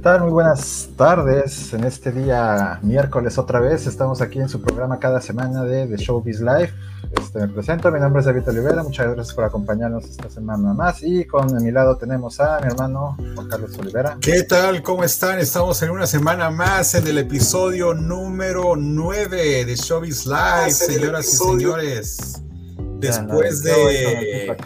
tal? Muy buenas tardes. En este día miércoles otra vez estamos aquí en su programa cada semana de The Showbiz Live. Este, me presento, mi nombre es David Olivera, muchas gracias por acompañarnos esta semana más y con mi lado tenemos a mi hermano Juan Carlos Olivera. ¿Qué tal? ¿Cómo están? Estamos en una semana más en el episodio número 9 de Showbiz Live, señoras y señores. Después de...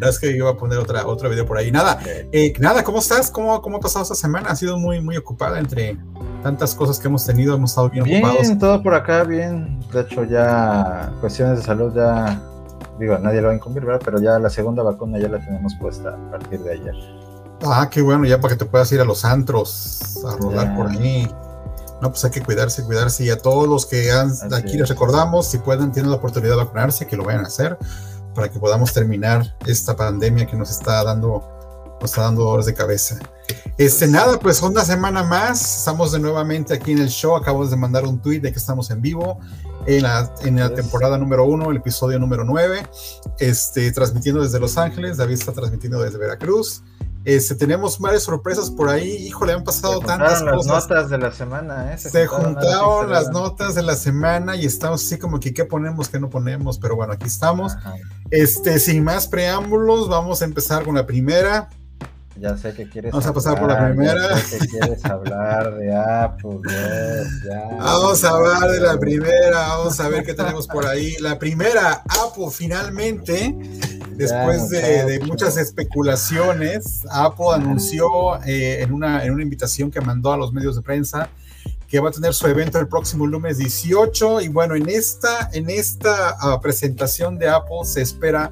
no es que iba a poner otra, otro video por ahí. Nada, eh, nada, ¿cómo estás? ¿Cómo, ¿Cómo ha pasado esta semana? Ha sido muy, muy ocupada entre tantas cosas que hemos tenido, hemos estado bien, bien ocupados. todo por acá, bien. De hecho, ya cuestiones de salud ya, digo, nadie lo va a incumplir, ¿verdad? Pero ya la segunda vacuna ya la tenemos puesta a partir de ayer. Ah, qué bueno, ya para que te puedas ir a los antros, a rodar por ahí. No, pues hay que cuidarse, cuidarse. Y a todos los que han, aquí les recordamos, si pueden, tienen la oportunidad de vacunarse, que lo vayan a hacer para que podamos terminar esta pandemia que nos está dando, nos está dando dolores de cabeza. Este, nada, pues una semana más, estamos de nuevamente aquí en el show, acabo de mandar un tweet de que estamos en vivo en la, en la temporada número uno, el episodio número nueve, este, transmitiendo desde Los Ángeles, David está transmitiendo desde Veracruz, este, tenemos varias sorpresas por ahí. Híjole, han pasado tantas las notas de la semana, ¿eh? Se, juntaron, las notas de la semana y estamos así como que qué ponemos, qué no ponemos, pero bueno, aquí estamos. Este, sin más preámbulos, vamos a empezar con la primera. Ya sé que quieres. Vamos a pasar por la primera. Ya sé que quieres hablar de Apple. ya, vamos a hablar de la primera. Vamos a ver qué tenemos por ahí. La primera, Apple finalmente Después de, muchas especulaciones, Apple anunció eh, en, una, en una invitación que mandó a los medios de prensa que va a tener su evento el próximo lunes 18 y bueno, en esta, en esta ah, presentación de Apple se espera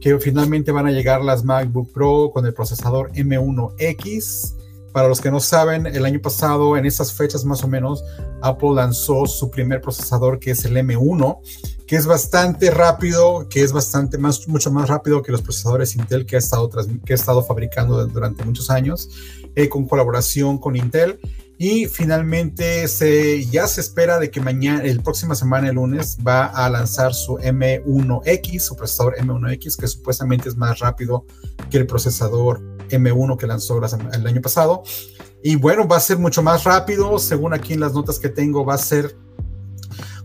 que finalmente van a llegar las MacBook Pro con el procesador M1X. Para los que no saben, el año pasado, en esas fechas más o menos, Apple lanzó su primer procesador que es el M1 que es bastante rápido, que es bastante más, mucho más rápido que los procesadores Intel que ha estado, que ha estado fabricando durante muchos años, eh, con colaboración con Intel. Y finalmente se, ya se espera de que mañana, el próxima semana, el lunes, va a lanzar su M1X, su procesador M1X, que supuestamente es más rápido que el procesador M1 que lanzó el año pasado. Y bueno, va a ser mucho más rápido, según aquí en las notas que tengo, va a ser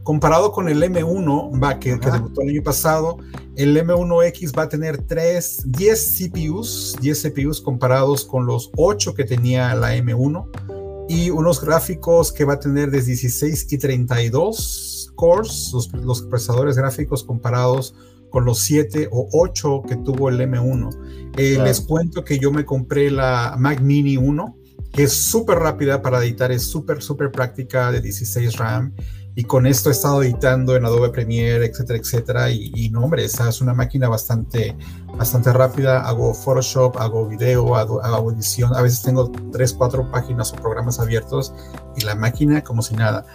comparado con el M1, va, que, que, debutó el año pasado, el M1X va a tener 3, 10 CPUs, 10 CPUs comparados con los 8 que tenía la M1 y unos gráficos que va a tener de 16 y 32 cores, los, procesadores gráficos comparados con los 7 o 8 que tuvo el M1. Eh, les cuento que yo me compré la Mac Mini 1, que es súper rápida para editar, es súper, súper práctica de 16 RAM y con esto he estado editando en Adobe Premiere, etcétera, etcétera. Y, no, hombre, esa es una máquina bastante, bastante rápida. Hago Photoshop, hago video, hago, edición. A veces tengo tres, cuatro páginas o programas abiertos y la máquina como si nada.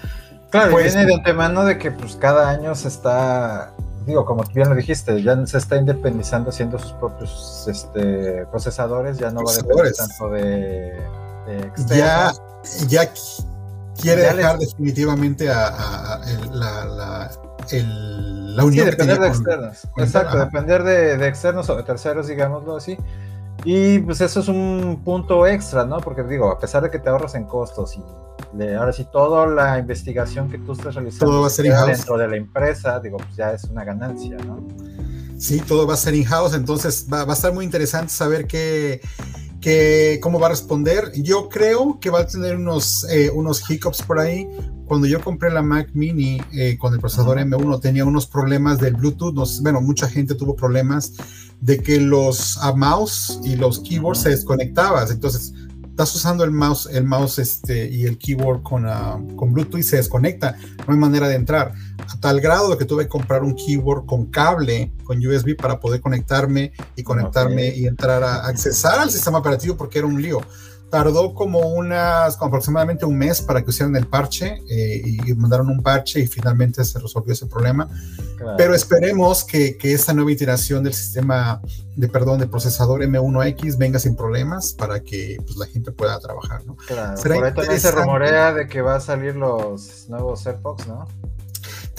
Claro, pues, viene de antemano de que pues cada año se está, digo, como bien lo dijiste, ya se está independizando haciendo sus propios este, procesadores, ya no va a depender tanto de, de Ya, ya quiere dejar definitivamente a, la, la, la, unión. Sí, depender de externos. Exacto, depender de, externos o de terceros, digámoslo así. Y pues eso es un punto extra, ¿no? Porque digo, a pesar de que te ahorras en costos y ahora sí toda la investigación que tú estás realizando todo va a ser dentro de la empresa, digo, pues ya es una ganancia, ¿no? Sí, todo va a ser in-house, entonces va, va, a estar muy interesante saber qué, que cómo va a responder. Yo creo que va a tener unos, eh, unos hiccups por ahí. Cuando yo compré la Mac Mini eh, con el procesador M1 tenía unos problemas del Bluetooth. bueno, mucha gente tuvo problemas de que los mouse y los keyboards se desconectaban. Entonces, estás usando el mouse, el mouse este, y el keyboard con, ah, con Bluetooth y se desconecta. No hay manera de entrar a tal grado que tuve que comprar un keyboard con cable, con USB para poder conectarme y conectarme y entrar a accesar al sistema operativo porque era un lío. Tardó como unas, como aproximadamente un mes para que hicieran el parche eh, y mandaron un parche y finalmente se resolvió ese problema. Pero esperemos que, que, esta nueva iteración del sistema de perdón de procesador M1X venga sin problemas para que pues, la gente pueda trabajar. ¿no? Claro, por ahí también se rumorea de que va a salir los nuevos AirPods, ¿no?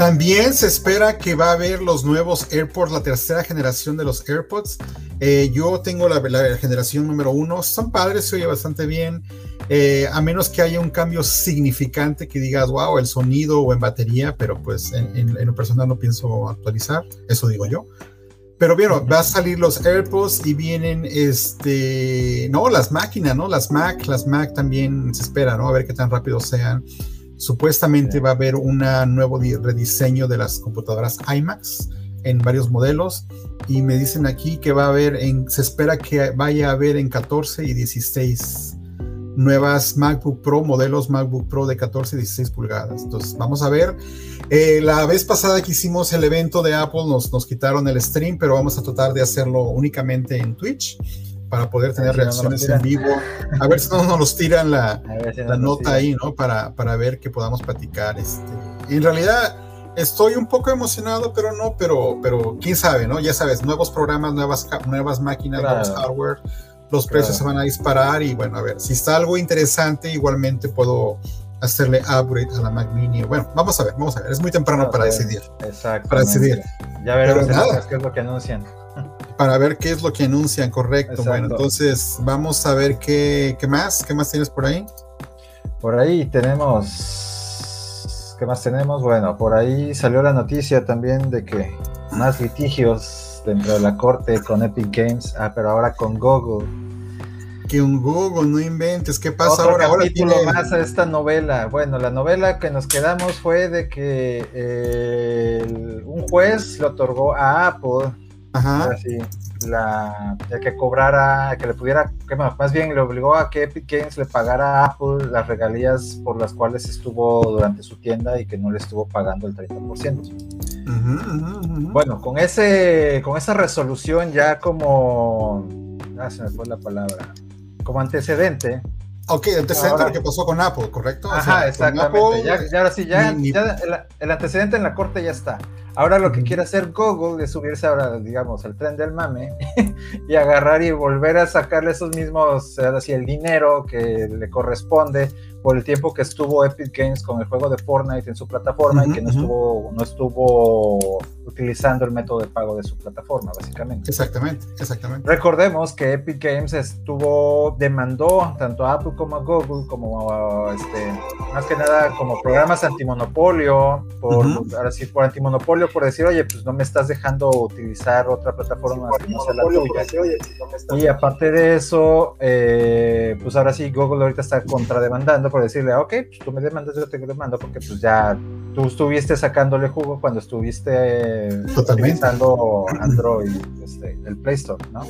También se espera que va a haber los nuevos AirPods, la tercera generación de los AirPods. Eh, yo tengo la, generación número uno, son padres, se oye bastante bien. Eh, a menos que haya un cambio significante que digas, wow, el sonido o en batería, pero pues en, en lo personal no pienso actualizar, eso digo yo. Pero bien, va a salir los AirPods y vienen, este, no, las máquinas, ¿no? Las Mac, las Mac también se espera, ¿no? A ver qué tan rápido sean. Supuestamente va a haber un nuevo rediseño de las computadoras iMacs en varios modelos y me dicen aquí que va a haber, en, se espera que vaya a haber en 14 y 16 nuevas MacBook Pro, modelos MacBook Pro de 14 y 16 pulgadas. Entonces, vamos a ver. Eh, la vez pasada que hicimos el evento de Apple nos, nos quitaron el stream, pero vamos a tratar de hacerlo únicamente en Twitch para poder tener reacciones en vivo. A ver si no nos los tiran la, la nota ahí, ¿no? Para, para ver que podamos platicar. Este. En realidad, estoy un poco emocionado, pero no, pero, pero quién sabe, ¿no? Ya sabes, nuevos programas, nuevas, nuevas máquinas, nuevos hardware los precios se van a disparar y bueno, a ver, si está algo interesante, igualmente puedo hacerle upgrade a la Mac Mini. Bueno, vamos a ver, vamos a ver, es muy temprano para decidir. Exacto. Para decidir. Ya veremos qué es lo que anuncian. Para ver qué es lo que anuncian, correcto. Bueno, entonces vamos a ver qué, qué más, qué más tienes por ahí. Por ahí tenemos, ¿qué más tenemos? Bueno, por ahí salió la noticia también de que más litigios dentro de la corte con Epic Games, ah, pero ahora con Google. Que un Google, no inventes, ¿qué pasa ahora? Ahora tiene más a esta novela. Bueno, la novela que nos quedamos fue de que eh, un juez le otorgó a Apple Ajá. Así, la, que cobrara, que le pudiera, que más bien le obligó a que Epic Games le pagara a Apple las regalías por las cuales estuvo durante su tienda y que no le estuvo pagando el 30%. Bueno, con ese, con esa resolución ya como, ah, se me fue la palabra, como antecedente, Ok, antecedente lo que pasó con Apple, ¿correcto? Ajá, exactamente. ya, ahora sí, ya, el, antecedente en la corte ya está. Ahora lo que quiere hacer Google es subirse ahora, digamos, al tren del mame y agarrar y volver a sacarle esos mismos, así el dinero que le corresponde por el tiempo que estuvo Epic Games con el juego de Fortnite en su plataforma y que no estuvo, no estuvo utilizando el método de pago de su plataforma, básicamente. Exactamente, exactamente. Recordemos que Epic Games estuvo, demandó tanto a Apple como a Google, como este, más que nada como programas antimonopolio, por, ahora sí, por antimonopolio, por decir, oye, pues no me estás dejando utilizar otra plataforma que no sea la tuya. y aparte de eso, eh, pues ahora sí, Google ahorita está contrademandando por decirle, ok, pues tú me demandas, yo te demando, porque pues ya tú estuviste sacándole jugo cuando estuviste utilizando Android, este, el Play Store, ¿no?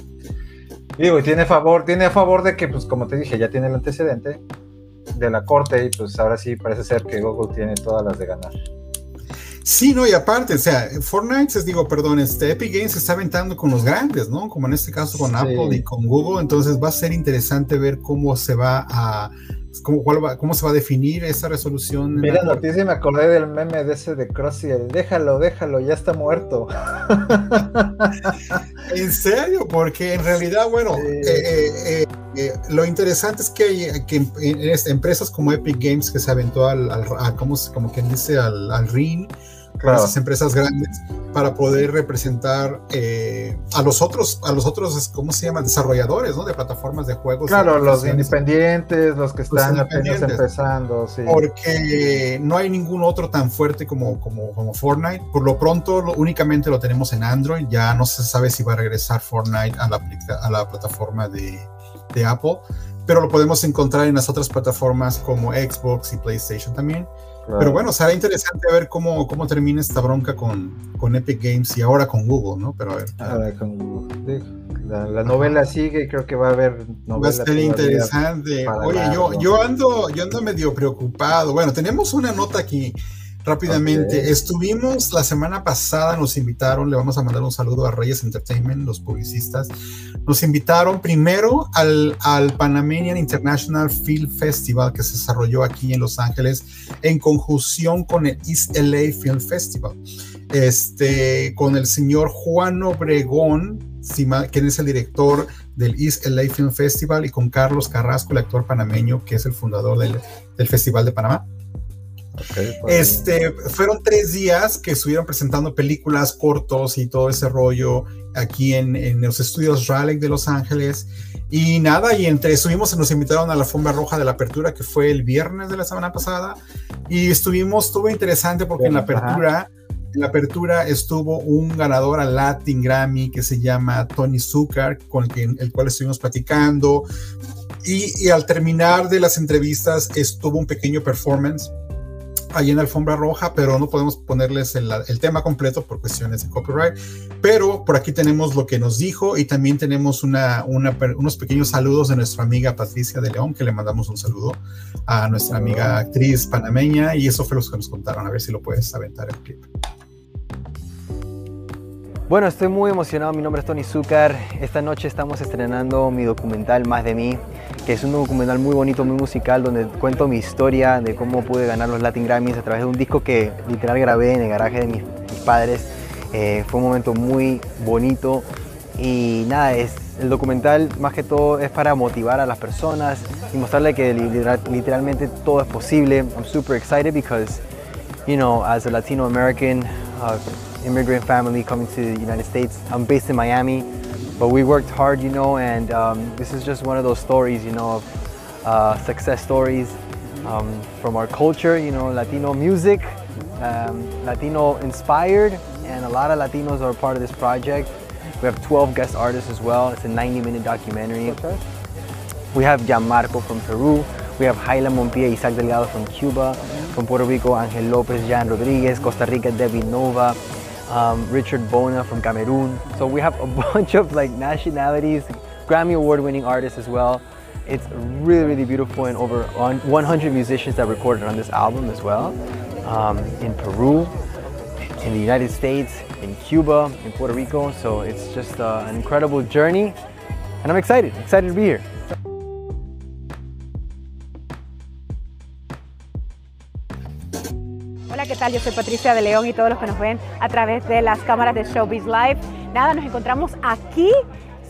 Y digo, y tiene favor, tiene a favor de que, pues como te dije, ya tiene el antecedente de la corte y pues ahora sí parece ser que Google tiene todas las de ganar. Sí, no, y aparte, o sea, Fortnite, es, digo, perdón, este Epic Games se está aventando con los grandes, ¿no? Como en este caso con Apple y con Google, entonces va a ser interesante ver cómo se va a ¿Cómo, ¿Cómo se va a definir esa resolución? Mira, noticia me acordé del meme de ese de Crossy, el déjalo, déjalo, ya está muerto. en serio, porque en realidad, bueno, eh, eh, eh, lo interesante es que hay que empresas como Epic Games que se aventó al, al, como, como quien dice, al, al ring esas empresas grandes para poder representar eh, a los otros, a los otros, ¿cómo se llaman? Desarrolladores, ¿no? De plataformas de juegos. Claro, los independientes, los que están apenas empezando, sí. Porque no hay ningún otro tan fuerte como, como, como Fortnite. Por lo pronto, únicamente lo tenemos en Android. Ya no se sabe si va a regresar Fortnite a la, a la plataforma de, de Apple pero lo podemos encontrar en las otras plataformas como Xbox y PlayStation también. Pero bueno, será interesante ver cómo, cómo termina esta bronca con, con Epic Games y ahora con Google, ¿no? Pero a ver. Ahora con Google. La, novela sigue, creo que va a haber Va a ser interesante. Oye, yo, yo ando, yo ando medio preocupado. Bueno, tenemos una nota aquí Rápidamente, estuvimos la semana pasada, nos invitaron, le vamos a mandar un saludo a Reyes Entertainment, los publicistas, nos invitaron primero al, al Panamanian International Film Festival que se desarrolló aquí en Los Ángeles en conjunción con el East LA Film Festival, este, con el señor Juan Obregón, quien es el director del East LA Film Festival, y con Carlos Carrasco, el actor panameño, que es el fundador del, del Festival de Panamá. Este, fueron tres días que estuvieron presentando películas, cortos y todo ese rollo aquí en, en los estudios Raleigh de Los Ángeles. Y nada, y entre estuvimos, nos invitaron a la alfombra roja de la apertura, que fue el viernes de la semana pasada. Y estuvimos, estuvo interesante porque en la apertura, en la apertura estuvo un ganador al Latin Grammy que se llama Tony Zucker, con el, el cual estuvimos platicando. Y, y, al terminar de las entrevistas estuvo un pequeño performance ahí en Alfombra Roja, pero no podemos ponerles el, el, tema completo por cuestiones de copyright. Pero por aquí tenemos lo que nos dijo y también tenemos una, una, unos pequeños saludos de nuestra amiga Patricia de León, que le mandamos un saludo a nuestra amiga actriz panameña y eso fue lo que nos contaron. A ver si lo puedes aventar el clip. Bueno, estoy muy emocionado. Mi nombre es Tony Zucker. Esta noche estamos estrenando mi documental Más de mí, que es un documental muy bonito, muy musical, donde cuento mi historia de cómo pude ganar los Latin Grammys a través de un disco que literal grabé en el garaje de mis, mis padres. Eh, fue un momento muy bonito y nada, es, el documental más que todo es para motivar a las personas y mostrarle que literal, literalmente todo es posible. I'm super excited because, you know, as a Latino American, uh, immigrant family coming to the United States. I'm based in Miami, but we worked hard, you know, and um, this is just one of those stories, you know, of uh, success stories um, from our culture, you know, Latino music, um, Latino inspired, and a lot of Latinos are part of this project. We have 12 guest artists as well. It's a 90 minute documentary. Okay. We have Gianmarco from Peru. We have Jaila Mompia, Isaac Delgado from Cuba. From Puerto Rico, Angel Lopez, Jan Rodriguez. Costa Rica, Debbie Nova. Um, Richard Bona from Cameroon. So we have a bunch of like nationalities, Grammy Award winning artists as well. It's really, really beautiful and over 100 musicians that recorded on this album as well. Um, in Peru, in the United States, in Cuba, in Puerto Rico. So it's just uh, an incredible journey and I'm excited, excited to be here. Tal? Yo soy Patricia de León y todos los que nos ven a través de las cámaras de Showbiz Live. Nada, nos encontramos aquí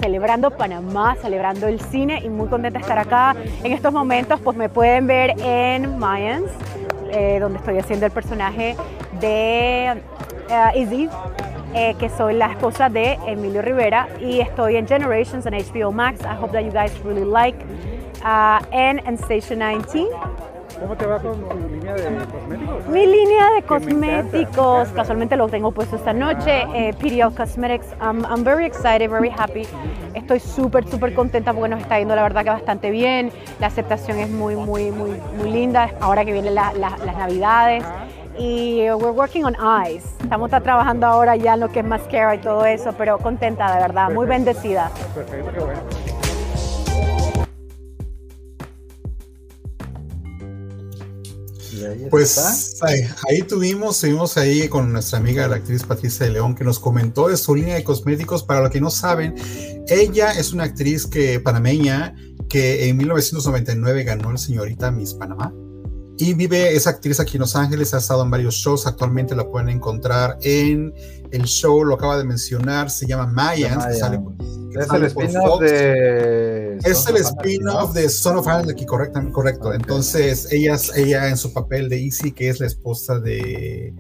celebrando Panamá, celebrando el cine y muy contenta de estar acá. En estos momentos pues me pueden ver en Mayans, eh, donde estoy haciendo el personaje de uh, Izzy, eh, que soy la esposa de Emilio Rivera y estoy en Generations en HBO Max. I hope that you guys really like. Uh, and Station 19 ¿Cómo te va con tu línea de cosméticos? Mi línea de cosméticos, casualmente lo tengo puesto esta noche, eh, PDL Cosmetics. I'm, I'm, very excited, very happy. Estoy súper, súper contenta porque nos está yendo la verdad que bastante bien. La aceptación es muy, muy, muy, muy linda ahora que vienen la, la, las navidades. Y we're working on eyes. Estamos trabajando ahora ya en lo que es mascara y todo eso, pero contenta de verdad, muy bendecida. Perfecto, qué bueno. Pues ahí, ahí, tuvimos, estuvimos ahí con nuestra amiga la actriz Patricia de León que nos comentó de su línea de cosméticos. Para los que no saben, ella es una actriz que panameña que en 1999 ganó el señorita Miss Panamá. Y vive esa actriz aquí en Los Ángeles, ha estado en varios shows, actualmente la pueden encontrar en el show, lo acaba de mencionar, se llama Mayans, que sale, es el spin-off de... Es el spin-off de Son of Anarchy, correcto. correcto. Okay. Entonces, ella, ella en su papel de Easy, que es la esposa de...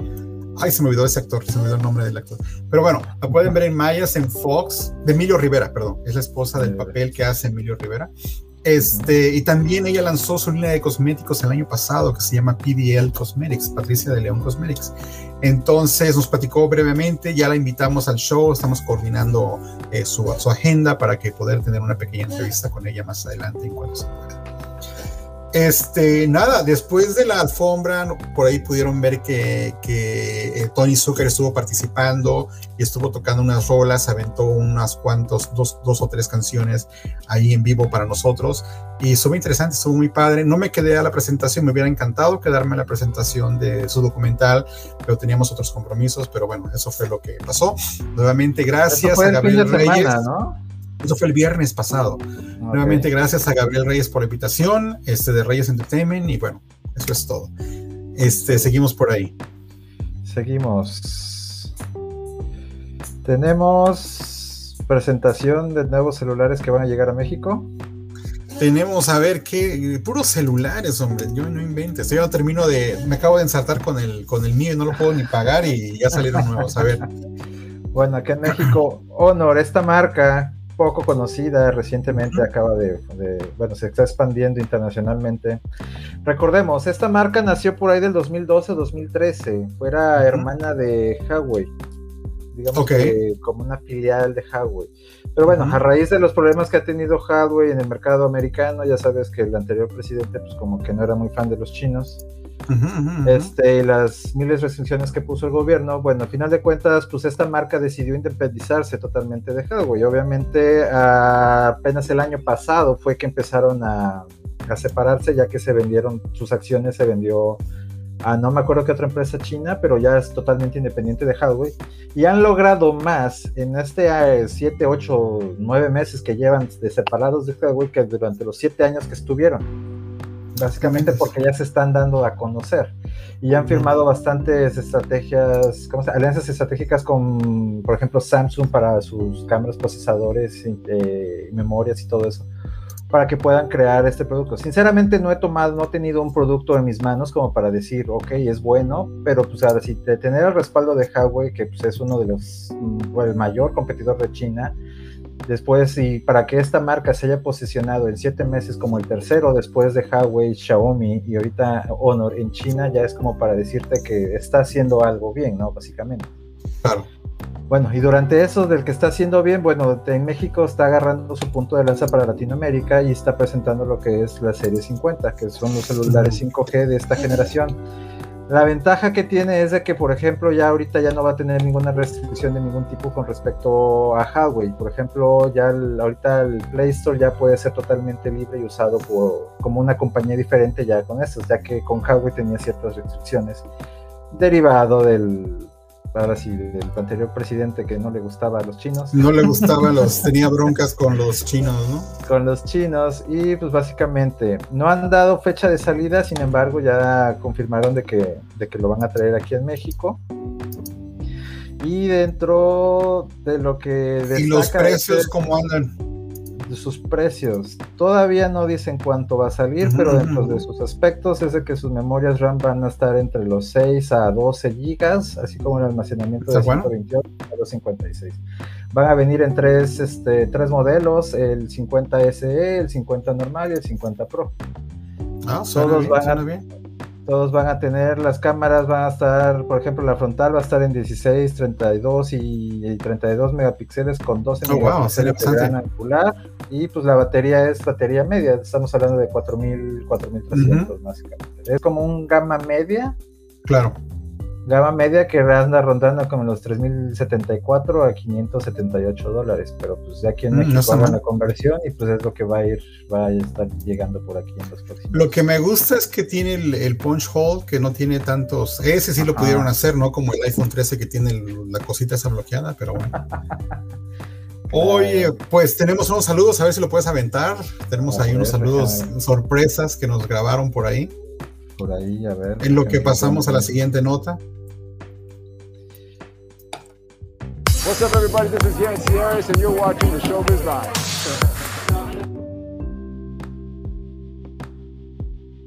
Ay, se me olvidó ese actor, se me olvidó el nombre del actor. Pero bueno, la pueden ver en Mayas, en Fox, de Emilio Rivera, perdón. Es la esposa del papel que hace Emilio Rivera. Este, y también ella lanzó su línea de cosméticos el año pasado que se llama PDL Cosmetics, Patricia de León Cosmetics. Entonces nos platicó brevemente, ya la invitamos al show, estamos coordinando eh, su, su, agenda para que poder tener una pequeña entrevista con ella más adelante en cuanto se pueda. Este, nada, después de la alfombra, por ahí pudieron ver que, que eh, Tony Zucker estuvo participando y estuvo tocando unas rolas, aventó unas cuantos, dos, dos o tres canciones ahí en vivo para nosotros y estuvo interesante, estuvo muy padre. No me quedé a la presentación, me hubiera encantado quedarme a la presentación de su documental, pero teníamos otros compromisos, pero bueno, eso fue lo que pasó. Nuevamente, gracias a Gabriel Reyes. Semana, ¿no? Eso fue el viernes pasado. Okay. Nuevamente, gracias a Gabriel Reyes por la invitación, este de Reyes Entertainment, y bueno, eso es todo. Este, seguimos por ahí. Seguimos. Tenemos presentación de nuevos celulares que van a llegar a México. tenemos a ver qué puros celulares, hombre. Yo no inventes. Yo no termino de. Me acabo de ensartar con el, con el mío y no lo puedo ni pagar y ya salieron nuevos. A ver. Bueno, acá en México, Honor, esta marca poco conocida, recientemente acaba de, bueno, se está expandiendo internacionalmente. Recordemos, esta marca nació por ahí del 2012-2013, fuera hermana de Huawei, digamos que como una filial de Huawei. Pero bueno, a raíz de los problemas que ha tenido Huawei en el mercado americano, ya sabes que el anterior presidente pues como que no era muy fan de los chinos, este, las miles de restricciones que puso el gobierno, bueno, al final de cuentas, pues esta marca decidió independizarse totalmente de Huawei. Obviamente, apenas el año pasado fue que empezaron a, a, separarse, ya que se vendieron, sus acciones se vendió a no me acuerdo qué otra empresa china, pero ya es totalmente independiente de Huawei. Y han logrado más en este 7, 8, 9 meses que llevan de separados de Huawei que durante los 7 años que estuvieron básicamente porque ya se están dando a conocer. Y han firmado bastantes estrategias, ¿cómo se, alianzas estratégicas con, por ejemplo, Samsung para sus cámaras, procesadores, eh, memorias y todo eso, para que puedan crear este producto. Sinceramente no he tomado, no he tenido un producto en mis manos como para decir, ok, es bueno, pero pues ahora si de tener el respaldo de Huawei, que pues, es uno de los, mm, el mayor competidor de China, Después, y para que esta marca se haya posicionado en siete meses como el tercero después de Huawei, Xiaomi y ahorita Honor en China, ya es como para decirte que está haciendo algo bien, ¿no? Básicamente. Claro. Bueno, y durante eso del que está haciendo bien, bueno, en México está agarrando su punto de lanza para Latinoamérica y está presentando lo que es la serie 50, que son los celulares 5G de esta generación la ventaja que tiene es de que, por ejemplo, ya ahorita ya no va a tener ninguna restricción de ningún tipo con respecto a Huawei. Por ejemplo, ya ahorita el Play Store ya puede ser totalmente libre y usado por, como una compañía diferente ya con estos, ya que con Huawei tenía ciertas restricciones derivado del, ahora sí, del anterior presidente que no le gustaba a los chinos. No le gustaba los, tenía broncas con los chinos, ¿no? Con los chinos y pues básicamente no han dado fecha de salida, sin embargo ya confirmaron de que, de que lo van a traer aquí en México. Y dentro de lo que... ¿Y los precios cómo andan? Sus precios. Todavía no dicen cuánto va a salir, pero dentro de sus aspectos es de que sus memorias RAM van a estar entre los 6 a 12 gigas, así como el almacenamiento de 128 a 256. Van a venir en tres, este, tres modelos, el 50 SE, el 50 normal y el 50 Pro. Ah, Todos van a, bien todos van a tener, las cámaras van a estar, por ejemplo, la frontal va a estar en 16, 32 y, 32 megapíxeles con 12 megapíxeles de gran angular. Y pues la batería es batería media, estamos hablando de 4000, 4300 básicamente. Es como un gama media. Claro gama media que anda rondando como los 3.074 a 578 dólares, pero pues ya aquí en mm, México la conversión y pues es lo que va a ir, va a estar llegando por aquí en los próximos. Lo que me gusta es que tiene el, punch hole, que no tiene tantos, ese sí lo pudieron hacer, ¿no? Como el iPhone 13 que tiene la cosita esa bloqueada, pero bueno. Oye, pues tenemos unos saludos, a ver si lo puedes aventar. Tenemos ahí unos saludos sorpresas que nos grabaron por ahí por ahí, a ver. En lo que pasamos a la siguiente nota. What's up, everybody? This is Yancy Harris, and you're watching the Showbiz Live.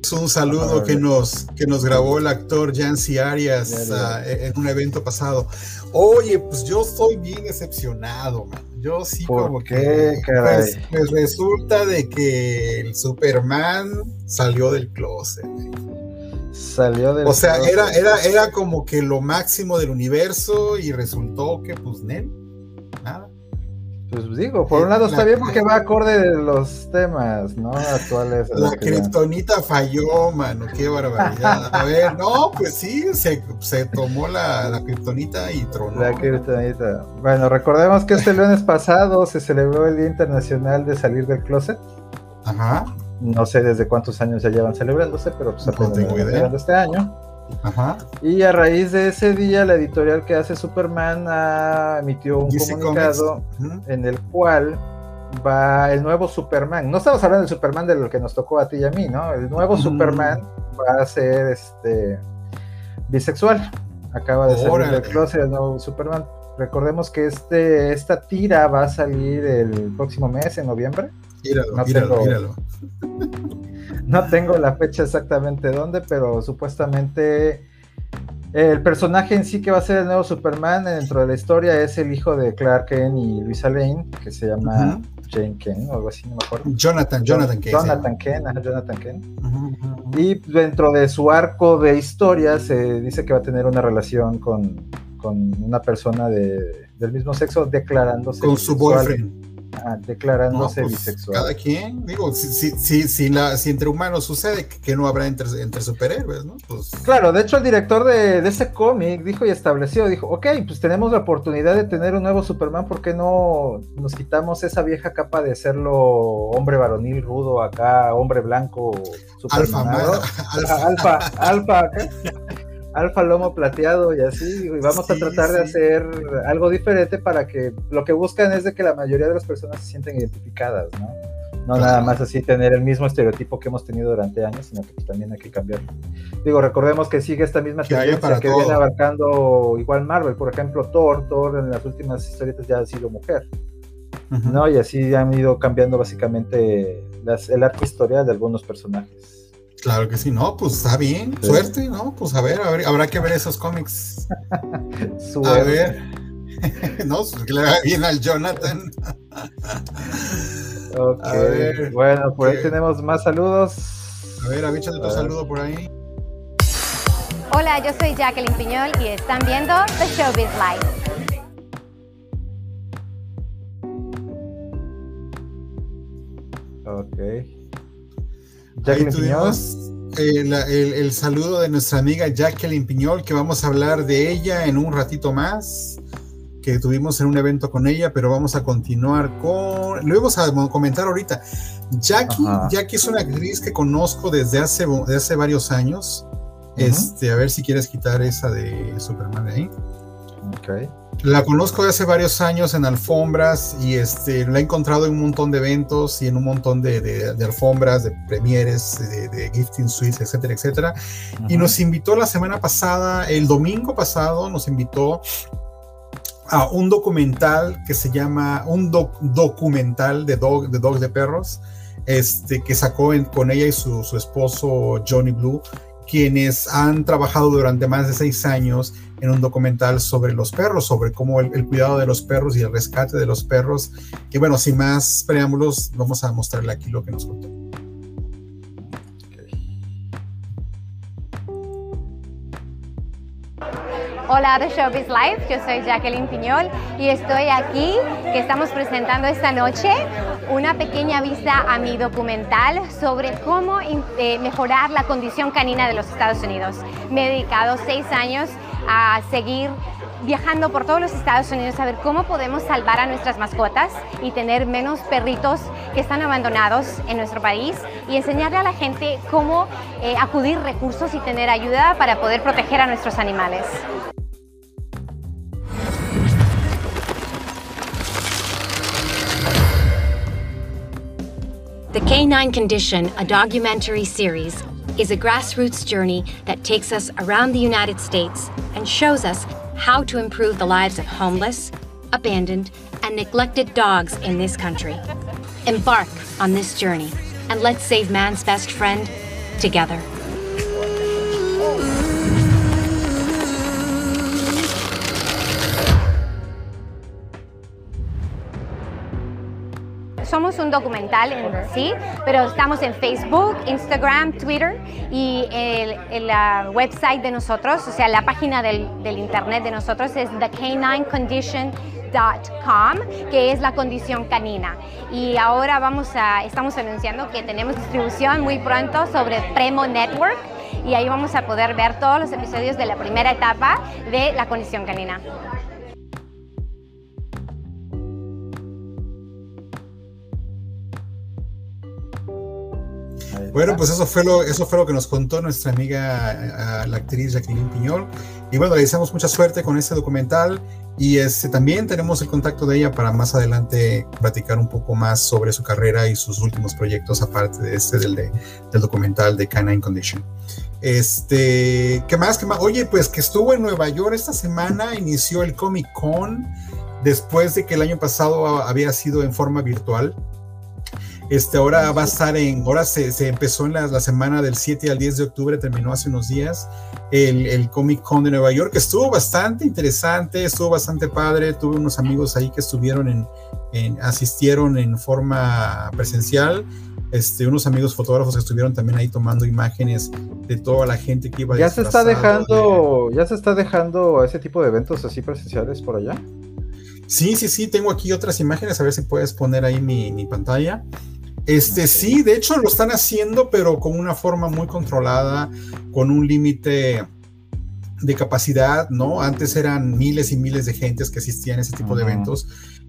Es un saludo que nos, que nos grabó el actor Yancy Arias uh, en un evento pasado. Oye, pues yo estoy bien decepcionado, man. Yo sí como que pues, pues, resulta de que el Superman salió del closet. Salió O sea, era, era, era como que lo máximo del universo y resultó que, pues, Nel, nada. Pues digo, por un lado está bien porque va acorde de los temas, ¿no? Actuales. La kriptonita falló, mano, qué barbaridad. A ver, no, pues sí, se, se tomó la, la kriptonita y tronó. La kriptonita. Bueno, recordemos que este lunes pasado se celebró el Día Internacional de Salir del Closet. Ajá. No sé desde cuántos años ya llevan celebrándose, pero pues apenas tengo idea. este año. Ajá. Y a raíz de ese día, la editorial que hace Superman emitió un comunicado en el cual va el nuevo Superman. No estamos hablando del Superman de lo que nos tocó a ti y a mí, ¿no? El nuevo Superman va a ser este bisexual. Acaba de salir del closet el nuevo Superman. Recordemos que este, esta tira va a salir el próximo mes, en noviembre. Míralo, No míralo, tengo- míralo. No tengo la fecha exactamente dónde, pero supuestamente el personaje en sí que va a ser el nuevo Superman dentro de la historia es el hijo de Clark Kent y Luisa Lane, que se llama Jane Kent o algo así, no me acuerdo. Jonathan, Jonathan Case. Jonathan Kent, ajá, Jonathan Kent. Y dentro de su arco de historia se dice que va a tener una relación con, con una persona de- del mismo sexo declarándose Con su bisexual. boyfriend. No, declarándose pues, bisexual. cada quien, digo, si, si, si, si la, si entre humanos sucede, que, no habrá entre, entre superhéroes, ¿no? Pues, Claro, de hecho el director de, de ese cómic dijo y estableció, dijo, ok, pues tenemos la oportunidad de tener un nuevo Superman, ¿por qué no nos quitamos esa vieja capa de serlo hombre varonil rudo acá, hombre blanco, alfa, alfa, alfa, alfa, acá, alfa lomo plateado y así, y vamos a Sí, tratar de hacer algo diferente para que lo que buscan es de que la mayoría de las personas se sienten identificadas, ¿no? No nada más así tener el mismo estereotipo que hemos tenido durante años, sino que pues, también hay que cambiarlo. Digo, recordemos que sigue esta misma Que tendencia para que todo. viene abarcando igual Marvel, por ejemplo, Thor, Thor en las últimas historietas ya ha sido mujer. ¿no? Y así han ido cambiando básicamente las- el arco historial de algunos personajes. Claro que sí, no, pues está bien, Sí. suerte, ¿no? Pues a ver, a ver, habrá que ver esos cómics. A ver. no, pues, que le va bien al Jonathan. Ok, A ver, bueno, por ahí ¿qué? tenemos más saludos. A ver, avíchate tu saludo por ahí. Hola, yo soy Jacqueline Piñol y están viendo The Showbiz Live. Ok. Jacqueline tuvimos eh, la- el, el saludo de nuestra amiga Jacqueline Piñol, que vamos a hablar de ella en un ratito más, que tuvimos en un evento con ella, pero vamos a continuar con... Lo vamos a comentar ahorita. Jackie, Ajá. Jackie es una actriz que conozco desde hace, desde hace varios años. Este, a ver si quieres quitar esa de Superman de ahí. Ok. La conozco de hace varios años en alfombras y este, la he encontrado en un montón de eventos y en un montón de, de- de alfombras, de premieres, de, de gifting suites, etcétera, etcétera. Y nos invitó la semana pasada, el domingo pasado, nos invitó a un documental que se llama, un doc- documental de, dog, de dogs de perros, este, que sacó en- con ella y su, su esposo Johnny Blue, quienes han trabajado durante más de seis años en un documental sobre los perros, sobre cómo el, cuidado de los perros y el rescate de los perros. Y bueno, sin más preámbulos, vamos a mostrarle aquí lo que nos contó. Hola The Showbiz Live, yo soy Jacqueline Piñol y estoy aquí que estamos presentando esta noche una pequeña vista a mi documental sobre cómo eh, mejorar la condición canina de los Estados Unidos. Me he dedicado seis años a seguir viajando por todos los Estados Unidos a ver cómo podemos salvar a nuestras mascotas y tener menos perritos que están abandonados en nuestro país y enseñarle a la gente cómo eh, acudir recursos y tener ayuda para poder proteger a nuestros animales. The Canine Condition, a documentary series, is a grassroots journey that takes us around the United States and shows us how to improve the lives of homeless, abandoned, and neglected dogs in this country. Embark on this journey and let's save man's best friend together. Somos un documental en sí, pero estamos en Facebook, Instagram, Twitter y el, website de nosotros, o sea, la página del, del internet de nosotros es thecaninecondition.com, que es la condición canina. Y ahora vamos a, estamos anunciando que tenemos distribución muy pronto sobre Premo Network y ahí vamos a poder ver todos los episodios de la primera etapa de la condición canina. Bueno, pues eso fue lo, eso fue lo que nos contó nuestra amiga, a la actriz Jacqueline Piñol. Y bueno, le deseamos mucha suerte con este documental. Y este, también tenemos el contacto de ella para más adelante platicar un poco más sobre su carrera y sus últimos proyectos, aparte de este del, de- del documental de Canine Condition. Este, ¿qué más? ¿Qué más? Oye, pues que estuvo en Nueva York esta semana, inició el Comic Con, después de que el año pasado había sido en forma virtual. Este, ahora va a estar en, ahora se, se empezó en la, la, semana del 7 al 10 de octubre, terminó hace unos días, el, el, Comic Con de Nueva York, estuvo bastante interesante, estuvo bastante padre, tuve unos amigos ahí que estuvieron en, en asistieron en forma presencial, este, unos amigos fotógrafos que estuvieron también ahí tomando imágenes de toda la gente que iba ya se está dejando de... ya se está dejando ese tipo de eventos así presenciales por allá. Sí sí sí tengo aquí otras imágenes a ver si puedes poner ahí mi, mi pantalla este sí, de hecho lo están haciendo, pero con una forma muy controlada, con un límite de capacidad, ¿no? Antes eran miles y miles de gentes que asistían a ese tipo uh -huh. de eventos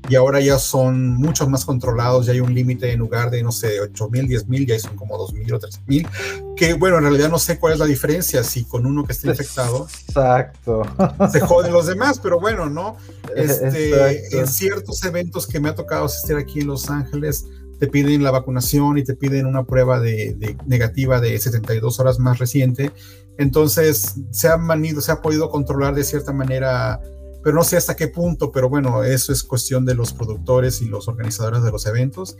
y ahora ya son muchos más controlados, ya hay un límite en lugar de, no sé, 8 mil, 10 mil, ya son como 2 mil o 3 mil, que bueno, en realidad no sé cuál es la diferencia, si con uno que esté infectado, exacto, se joden los demás, pero bueno, ¿no? Este, en ciertos eventos que me ha tocado asistir aquí en Los Ángeles, te piden la vacunación y te piden una prueba de, de, negativa de 72 horas más reciente. Entonces se ha manido, se ha podido controlar de cierta manera, pero no sé hasta qué punto, pero bueno, eso es cuestión de los productores y los organizadores de los eventos.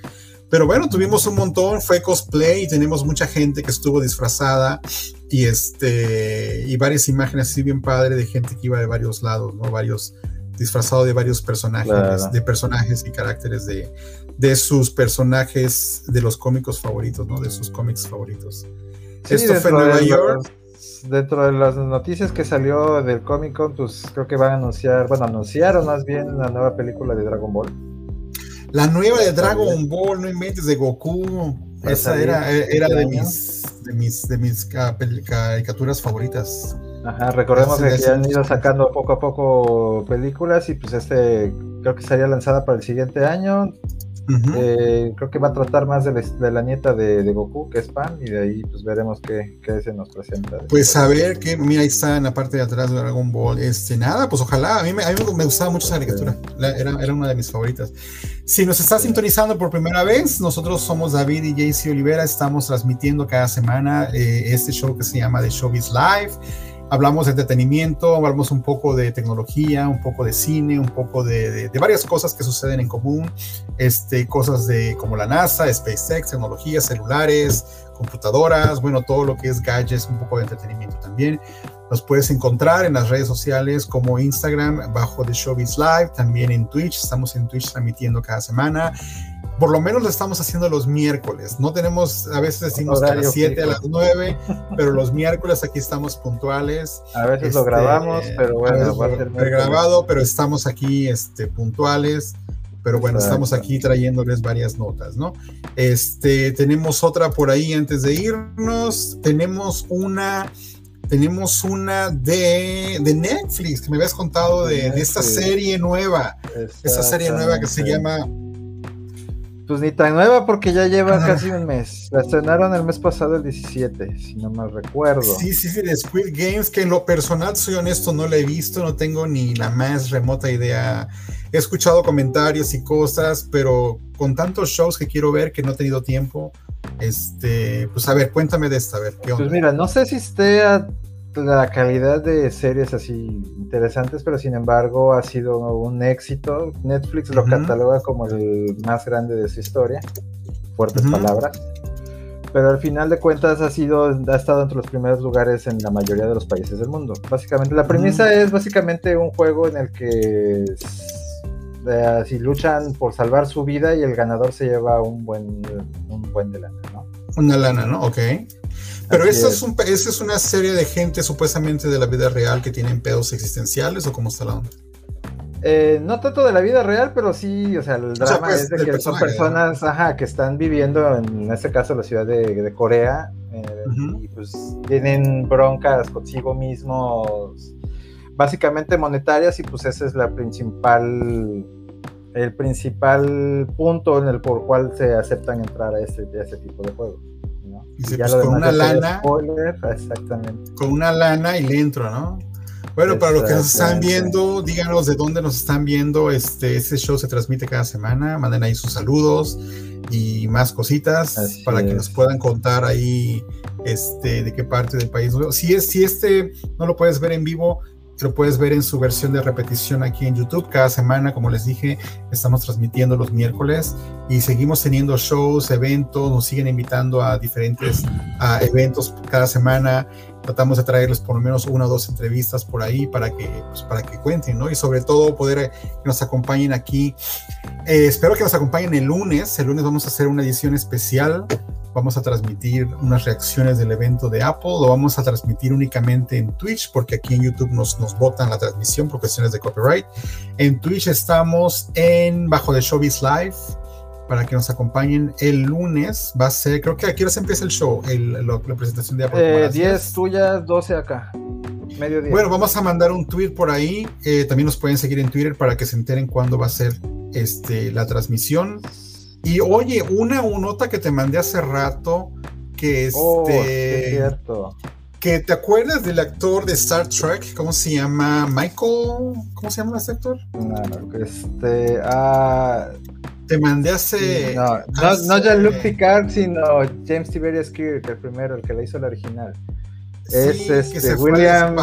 Pero bueno, tuvimos un montón, fue cosplay y tenemos mucha gente que estuvo disfrazada y este y varias imágenes así bien padre de gente que iba de varios lados, ¿no? Varios disfrazado de varios personajes, claro. de personajes y caracteres de, de sus personajes de los cómicos favoritos, ¿no? De sus cómics favoritos. Sí, Esto fue en Nueva York. Los, dentro de las noticias que salió del Comic Con, pues creo que van a anunciar, bueno, anunciaron más bien la nueva película de Dragon Ball. La nueva de Dragon Ball, no inventes, de Goku. Esa era, era de mis, de mis, de mis caricaturas favoritas. Ajá, recordemos que ya han ido sacando poco a poco películas y pues este creo que sería lanzada para el siguiente año. Uh -huh. eh, creo que va a tratar más de la, de la nieta de, de, Goku, que es Pan, y de ahí pues veremos qué, qué se nos presenta. Pues a ver, que mira, ahí está en la parte de atrás de Dragon Ball. Este, nada, pues ojalá, a mí me, a mí me gustaba mucho esa caricatura, sí. era, era una de mis favoritas. Si nos estás sí. sintonizando por primera vez, nosotros somos David y Jaycee Olivera, estamos transmitiendo cada semana eh, este show que se llama The Showbiz Live hablamos de entretenimiento, hablamos un poco de tecnología, un poco de cine, un poco de, de, de, varias cosas que suceden en común, este, cosas de como la NASA, SpaceX, tecnología, celulares, computadoras, bueno, todo lo que es gadgets, un poco de entretenimiento también. Nos puedes encontrar en las redes sociales como Instagram bajo The Showbiz Live, también en Twitch, estamos en Twitch transmitiendo cada semana por lo menos lo estamos haciendo los miércoles. No tenemos, a veces decimos que a las 7, a las 9, pero los miércoles aquí estamos puntuales. A veces este, lo grabamos, pero bueno, va a ser grabado, pero estamos aquí este, puntuales. Pero bueno, Exacto. estamos aquí trayéndoles varias notas, ¿no? Este, tenemos otra por ahí antes de irnos. Tenemos una tenemos una de, de, Netflix que me habías contado de, de esta serie nueva, esa serie nueva que se llama pues ni tan nueva porque ya lleva ah. casi un mes. La estrenaron el mes pasado, el 17, si no mal recuerdo. Sí, sí, sí, de Squid Games, que en lo personal, soy honesto, no la he visto, no tengo ni la más remota idea. He escuchado comentarios y cosas, pero con tantos shows que quiero ver que no he tenido tiempo, este, pues a ver, cuéntame de esta, a ver, ¿qué onda? Pues mira, no sé si esté a la calidad de series así interesantes, pero sin embargo ha sido un éxito. Netflix lo uh -huh. cataloga como el más grande de su historia. Fuertes uh -huh. palabras. Pero al final de cuentas ha sido, ha estado entre los primeros lugares en la mayoría de los países del mundo. Básicamente, la premisa uh -huh. es básicamente un juego en el que eh, si luchan por salvar su vida y el ganador se lleva un buen, un buen de lana, ¿no? Una lana, ¿no? Ok. Pero esa es. es, un, es una serie de gente supuestamente de la vida real que tienen pedos existenciales o cómo está la onda. Eh, no tanto de la vida real, pero sí, o sea, el drama o sea, pues, es de que son personas ajá, que están viviendo, en este caso, la ciudad de, de Corea, eh, uh -huh. y pues tienen broncas consigo mismos, básicamente monetarias, y pues ese es la principal, el principal punto en el por cual se aceptan entrar a este, a este tipo de juegos. Dice, pues con una lana. Spoiler, exactamente. Con una lana y le entro, ¿no? Bueno, para los que nos están viendo, díganos de dónde nos están viendo. Este, este show se transmite cada semana. Manden ahí sus saludos y más cositas Así para es. que nos puedan contar ahí este, de qué parte del país. Si, es, si este no lo puedes ver en vivo, lo puedes ver en su versión de repetición aquí en YouTube. Cada semana, como les dije, estamos transmitiendo los miércoles y seguimos teniendo shows, eventos, nos siguen invitando a diferentes a eventos cada semana. Tratamos de traerles por lo menos una o dos entrevistas por ahí para que, pues, para que cuenten, ¿no? Y sobre todo poder que nos acompañen aquí. Eh, espero que nos acompañen el lunes. El lunes vamos a hacer una edición especial vamos a transmitir unas reacciones del evento de Apple, lo vamos a transmitir únicamente en Twitch, porque aquí en YouTube nos, nos botan la transmisión por cuestiones de copyright. En Twitch estamos en Bajo de Showbiz Live, para que nos acompañen el lunes. Va a ser, creo que aquí ahora se empieza el show, la, presentación de Apple. 10 eh, tuyas, 12 acá. Mediodía. Bueno, vamos a mandar un tweet por ahí. Eh, también nos pueden seguir en Twitter para que se enteren cuándo va a ser este, la transmisión. Y oye, una nota que te mandé hace rato, que oh, este. es cierto. Que te acuerdas del actor de Star Trek, ¿cómo se llama? Michael, ¿cómo se llama ese actor? No, este, ah, te mandé hace. No, no, no Jean-Luc Picard, sino James Tiberius Kirk, el primero, el que le hizo la original. Es este, William,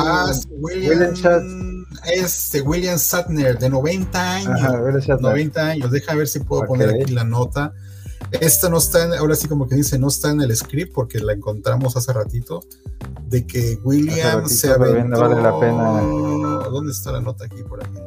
William, William este William Shatner, de 90 años. 90 años. Deja ver si puedo poner aquí la nota. Esta no está, en, ahora sí como que dice, no está en el script porque la encontramos hace ratito, de que William se aventó... Vale la pena. ¿Dónde está la nota aquí por aquí?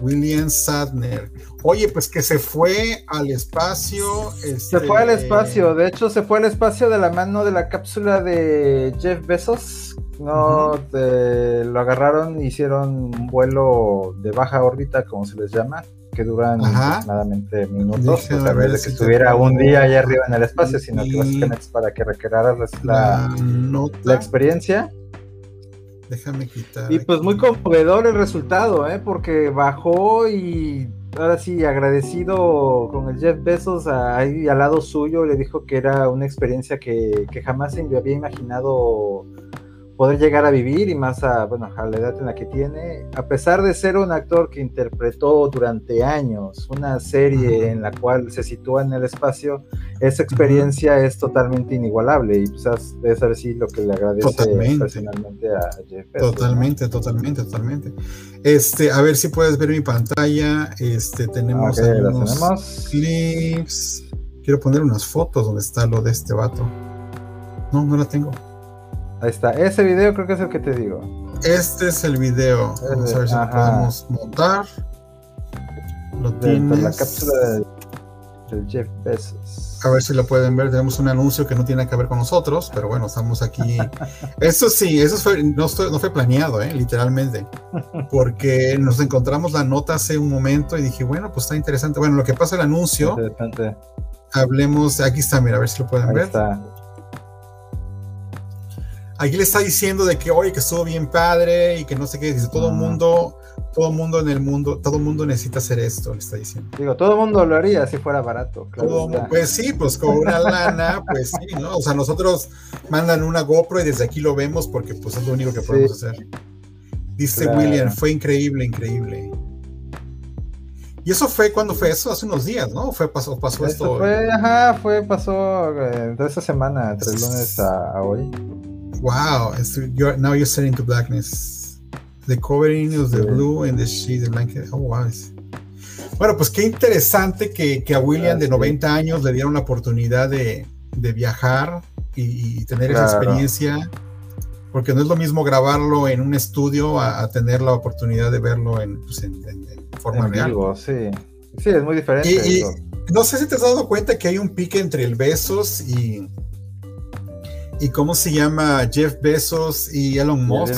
William Sadner. Oye, pues que se fue al espacio. Se fue al este, espacio, de hecho se fue al espacio de la mano de la cápsula de Jeff Bezos. No, lo agarraron, hicieron un vuelo de baja órbita, como se les llama, que duran aproximadamente minutos. Pues, a ver, de que estuviera un día allá arriba en el espacio, sino que básicamente es para que recrearas la, la experiencia. Déjame quitar. Y pues muy conmovedor el resultado, ¿eh? porque bajó y ahora sí, agradecido con el Jeff Bezos ahí al lado suyo, le dijo que era una experiencia que, que jamás se había imaginado poder llegar a vivir y más a, bueno, a la edad en la que tiene, a pesar de ser un actor que interpretó durante años una serie en la cual se sitúa en el espacio, esa experiencia es totalmente inigualable y pues es así lo que le agradece personalmente a Jeff. totalmente, totalmente, totalmente. Este, a ver si puedes ver mi pantalla. Este, tenemos algunos clips. Quiero poner unas fotos donde está lo de este vato. No, no la tengo. Ahí está. Ese video creo que es el que te digo. Este es el video. Vamos a ver si lo podemos montar. Lo tienes. La cápsula del, Jeff Bezos. A ver si lo pueden ver. Tenemos un anuncio que no tiene que ver con nosotros, pero bueno, estamos aquí. eso sí, eso fue, no, fue planeado, ¿eh? literalmente. Porque nos encontramos la nota hace un momento y dije, bueno, pues está interesante. Bueno, lo que pasa el anuncio. Hablemos. Aquí está, mira, a ver si lo pueden ver. Está. Aquí le está diciendo de que, oye, que estuvo bien padre y que no sé qué, dice, todo el mundo, todo mundo en el mundo, todo el mundo necesita hacer esto, le está diciendo. Digo, todo el mundo lo haría si fuera barato. pues sí, pues con una lana, pues sí, ¿no? O sea, nosotros mandan una GoPro y desde aquí lo vemos porque pues es lo único que podemos hacer. Dice William, fue increíble, increíble. Y eso fue cuando fue eso, hace unos días, ¿no? Fue pasó, pasó esto. Fue, ajá, fue, pasó eh, de esa semana, entre el lunes a hoy. Wow, you're, now you're setting to blackness. The covering is the blue and the sheet, the blanket. Oh, wow. Bueno, pues qué interesante que, que a William de 90 años le dieron la oportunidad de, de viajar y, tener esa experiencia, porque no es lo mismo grabarlo en un estudio a, tener la oportunidad de verlo en, pues, en, forma real. sí. sí, es muy diferente. Y, no sé si te has dado cuenta que hay un pique entre el Besos y, y cómo se llama Jeff Bezos y Elon Musk,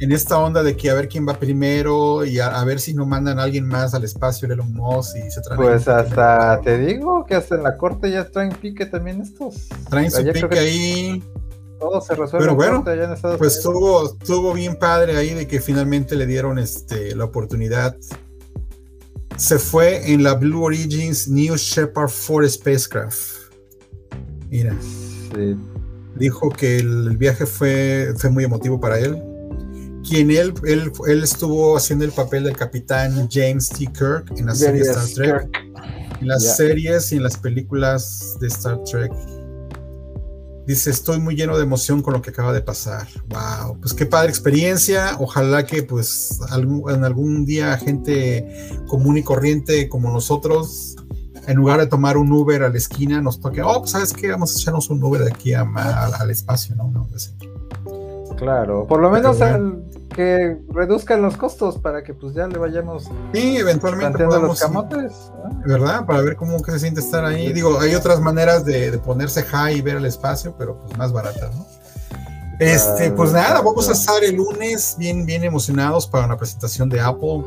En, esta onda de que a ver quién va primero y a, ver si no mandan a alguien más al espacio el Elon Musk y se traen Pues hasta te digo que hasta en la corte ya traen pique también estos. Traen su pique ahí. Todo se resuelve. Pero bueno, pues estuvo, estuvo bien padre ahí de que finalmente le dieron este, la oportunidad. Se fue en la Blue Origins New Shepard 4 spacecraft. Mira. Sí dijo que el viaje fue, fue muy emotivo para él. Quien él, él, él estuvo haciendo el papel del capitán James T. Kirk en la serie Star Trek, en las series y en las películas de Star Trek. Dice, estoy muy lleno de emoción con lo que acaba de pasar. Wow, pues qué padre experiencia. Ojalá que pues en algún día gente común y corriente como nosotros, en lugar de tomar un Uber a la esquina, nos toque, oh, pues sabes qué, vamos a echarnos un Uber de aquí al espacio, ¿no? no Claro, por lo menos que reduzcan los costos para que pues ya le vayamos sí, eventualmente los camotes. ¿Verdad? Para ver cómo que se siente estar ahí. Digo, hay otras maneras de, ponerse high y ver el espacio, pero pues más baratas, ¿no? Este, pues nada, vamos a estar el lunes bien, bien emocionados para una presentación de Apple.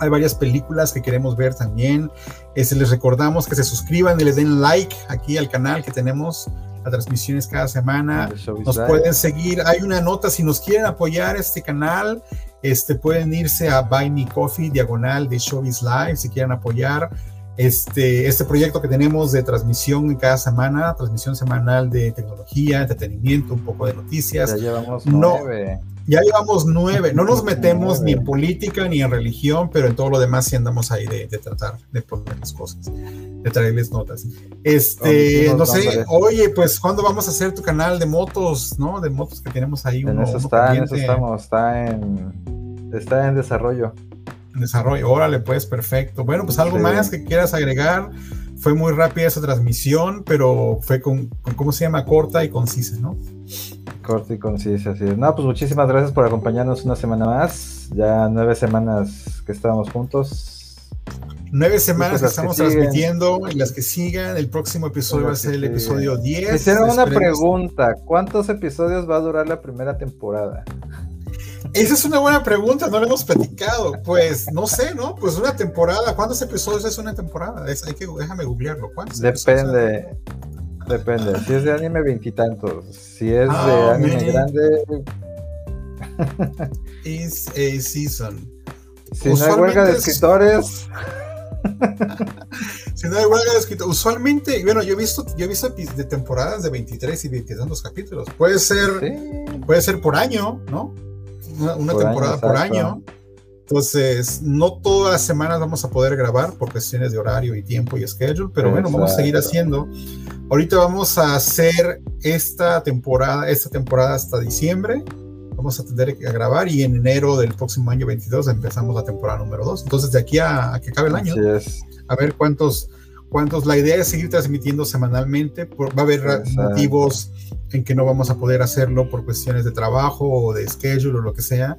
Hay varias películas que queremos ver también. Este, les recordamos que se suscriban y les den like aquí al canal que tenemos transmisiones cada semana. Nos pueden seguir. Hay una nota, si nos quieren apoyar este canal, este, pueden irse a Buy Me Coffee, diagonal de Showbiz Live, si quieren apoyar este, este proyecto que tenemos de transmisión cada semana, transmisión semanal de tecnología, entretenimiento, un poco de noticias. Ya llevamos nueve. Ya llevamos nueve. No nos metemos ni en política ni en religión, pero en todo lo demás sí andamos ahí de, de tratar de poner las cosas de traerles notas. Este, no sé, oye, pues ¿cuándo vamos a hacer tu canal de motos, no? De motos que tenemos ahí. En eso está, en eso estamos, está en, está en desarrollo. En desarrollo, órale, pues, perfecto. Bueno, pues algo más que quieras agregar. Fue muy rápida esa transmisión, pero fue con, con, ¿cómo se llama? Corta y concisa, ¿no? Corta y concisa, es. No, pues muchísimas gracias por acompañarnos una semana más. Ya nueve semanas que estábamos juntos Nueve semanas que estamos transmitiendo y las que sigan. El próximo episodio va a ser el episodio 10. Me hicieron una pregunta: ¿cuántos episodios va a durar la primera temporada? Esa es una buena pregunta, no lo hemos platicado. Pues no sé, ¿no? Pues una temporada, ¿cuántos episodios es una temporada? hay que, déjame googlearlo. ¿Cuántos? Depende. Depende. Si es de anime, veintitantos. Si es de ah, anime grande. Is a season. Si no hay huelga de escritores si no hay huelga de usualmente, bueno, yo he visto, yo he visto de temporadas de 23 y 22 capítulos. Puede ser, puede ser por año, ¿no? Una, temporada por año. Entonces, no todas las semanas vamos a poder grabar por cuestiones de horario y tiempo y schedule, pero bueno, vamos a seguir haciendo. Ahorita vamos a hacer esta temporada, esta temporada hasta diciembre vamos a tener que grabar y en enero del próximo año 22 empezamos la temporada número 2. Entonces, de aquí a, que acabe el año, a ver cuántos, cuántos, la idea es seguir transmitiendo semanalmente, va a haber motivos en que no vamos a poder hacerlo por cuestiones de trabajo o de schedule o lo que sea,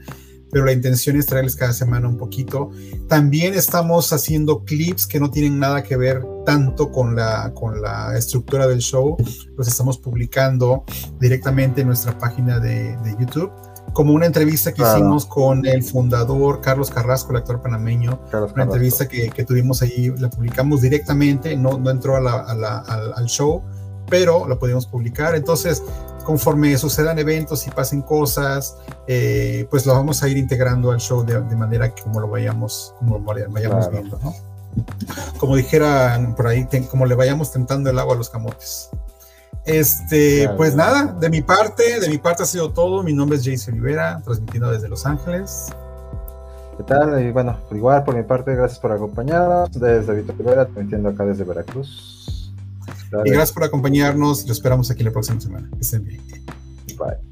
pero la intención es traerles cada semana un poquito. También estamos haciendo clips que no tienen nada que ver tanto con la, con la estructura del show, los estamos publicando directamente en nuestra página de, de YouTube como una entrevista que hicimos con el fundador Carlos Carrasco, el actor panameño, una entrevista que, tuvimos ahí, la publicamos directamente, no, no entró al, show, pero la pudimos publicar. Entonces, conforme sucedan eventos y pasen cosas, eh, pues lo vamos a ir integrando al show de, manera que como lo vayamos, como vayamos viendo, ¿no? Como dijeran por ahí, como le vayamos tentando el agua a los camotes. Este, pues nada, de mi parte, de mi parte ha sido todo. Mi nombre es Jason Rivera, transmitiendo desde Los Ángeles. ¿Qué tal? Y bueno, igual por mi parte, gracias por acompañarnos. Desde Víctor Rivera, transmitiendo acá desde Veracruz. Y gracias por acompañarnos. Lo esperamos aquí la próxima semana. Que estén bien. Bye.